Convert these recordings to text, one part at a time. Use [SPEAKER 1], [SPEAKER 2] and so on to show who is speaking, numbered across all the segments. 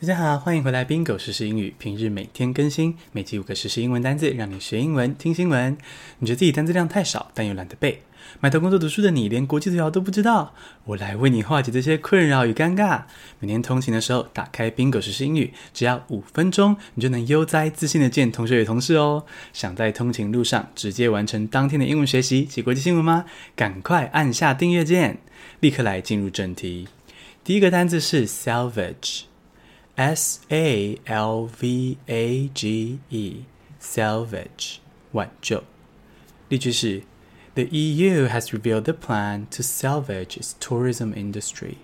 [SPEAKER 1] 大家好，欢迎回来 Bingo 时英语。平日每天更新，每集五个时英文单字，让你学英文、听新闻。你觉得自己单字量太少，但又懒得背，埋头工作读书的你，连国际头条都不知道。我来为你化解这些困扰与尴尬。每天通勤的时候，打开 Bingo 时英语，只要五分钟，你就能悠哉自信地见同学与同事哦。想在通勤路上直接完成当天的英文学习及国际新闻吗？赶快按下订阅键，立刻来进入正题。第一个单字是 salvage。S A L V A G E，salvage，挽救。例句是：The EU has revealed the plan to salvage its tourism industry。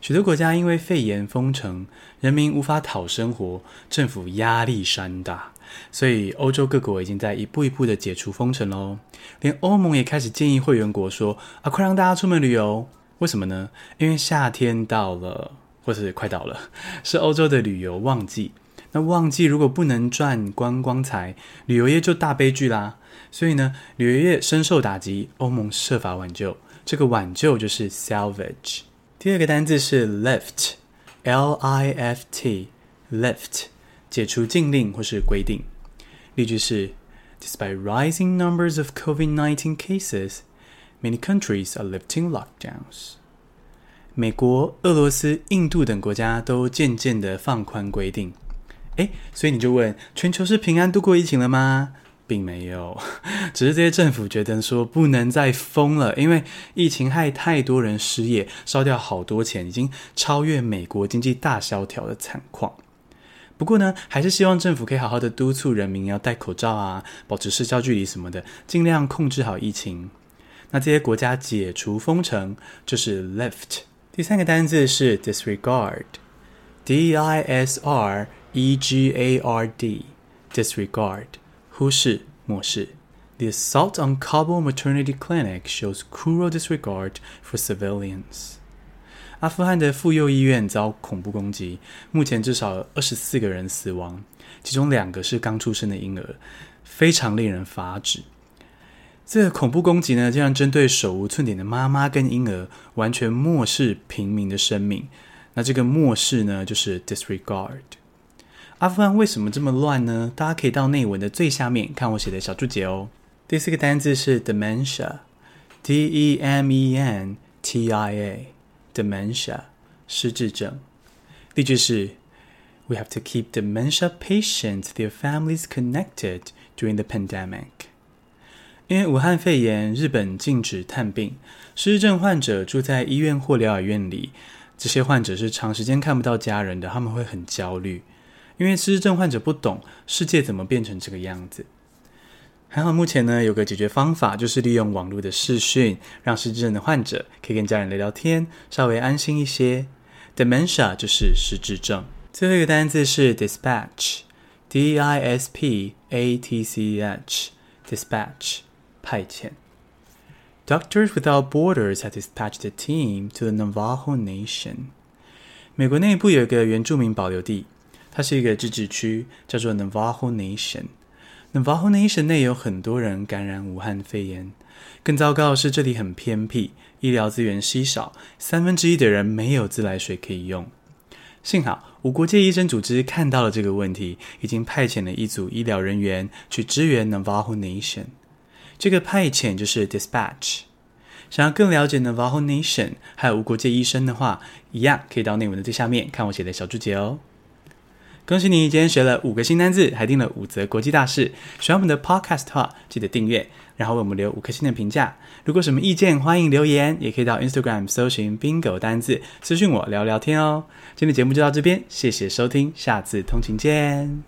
[SPEAKER 1] 许多国家因为肺炎封城，人民无法讨生活，政府压力山大，所以欧洲各国已经在一步一步的解除封城喽。连欧盟也开始建议会员国说：啊，快让大家出门旅游。为什么呢？因为夏天到了。或是快到了，是欧洲的旅游旺季。那旺季如果不能赚观光财，旅游业就大悲剧啦。所以呢，旅游业深受打击，欧盟设法挽救。这个挽救就是 salvage。第二个单字是 lift，L-I-F-T，lift，解除禁令或是规定。例句是：Despite rising numbers of COVID-19 cases, many countries are lifting lockdowns. 美国、俄罗斯、印度等国家都渐渐的放宽规定，诶，所以你就问：全球是平安度过疫情了吗？并没有，只是这些政府觉得说不能再封了，因为疫情害太多人失业，烧掉好多钱，已经超越美国经济大萧条的惨况。不过呢，还是希望政府可以好好的督促人民要戴口罩啊，保持社交距离什么的，尽量控制好疫情。那这些国家解除封城就是 lift。第三个单字是 disregard，D-I-S-R-E-G-A-R-D，disregard，忽视、漠视。The assault on Kabul maternity clinic shows cruel disregard for civilians。阿富汗的妇幼医院遭恐怖攻击，目前至少二十四个人死亡，其中两个是刚出生的婴儿，非常令人发指。这个恐怖攻击呢，竟然针对手无寸铁的妈妈跟婴儿，完全漠视平民的生命。那这个漠视呢，就是 disregard。阿富汗为什么这么乱呢？大家可以到内文的最下面看我写的小注解哦。第四个单字是 dementia，D-E-M-E-N-T-I-A，dementia，失智症。例句是：We have to keep dementia patients their families connected during the pandemic。因为武汉肺炎，日本禁止探病，失智症患者住在医院或疗养院里。这些患者是长时间看不到家人的，他们会很焦虑。因为失智症患者不懂世界怎么变成这个样子。还好目前呢，有个解决方法，就是利用网络的视讯，让失智症的患者可以跟家人聊聊天，稍微安心一些。Dementia 就是失智症。最后一个单字是 dispatch，D-I-S-P-A-T-C-H，dispatch。派遣。Doctors Without Borders has dispatched a team to the Navajo Nation。美国内部有一个原住民保留地，它是一个自治区，叫做 Navajo Nation。Navajo Nation 内有很多人感染武汉肺炎。更糟糕的是，这里很偏僻，医疗资源稀少，三分之一的人没有自来水可以用。幸好，无国界医生组织看到了这个问题，已经派遣了一组医疗人员去支援 Navajo Nation。这个派遣就是 dispatch。想要更了解 Navajo Nation 还有无国界医生的话，一样可以到内文的最下面看我写的小注解哦。恭喜你，今天学了五个新单字，还订了五则国际大事。喜欢我们的 podcast 的话，记得订阅，然后为我们留五颗星的评价。如果什么意见，欢迎留言，也可以到 Instagram 搜寻 Bingo 单字，私讯我聊聊天哦。今天的节目就到这边，谢谢收听，下次通勤见。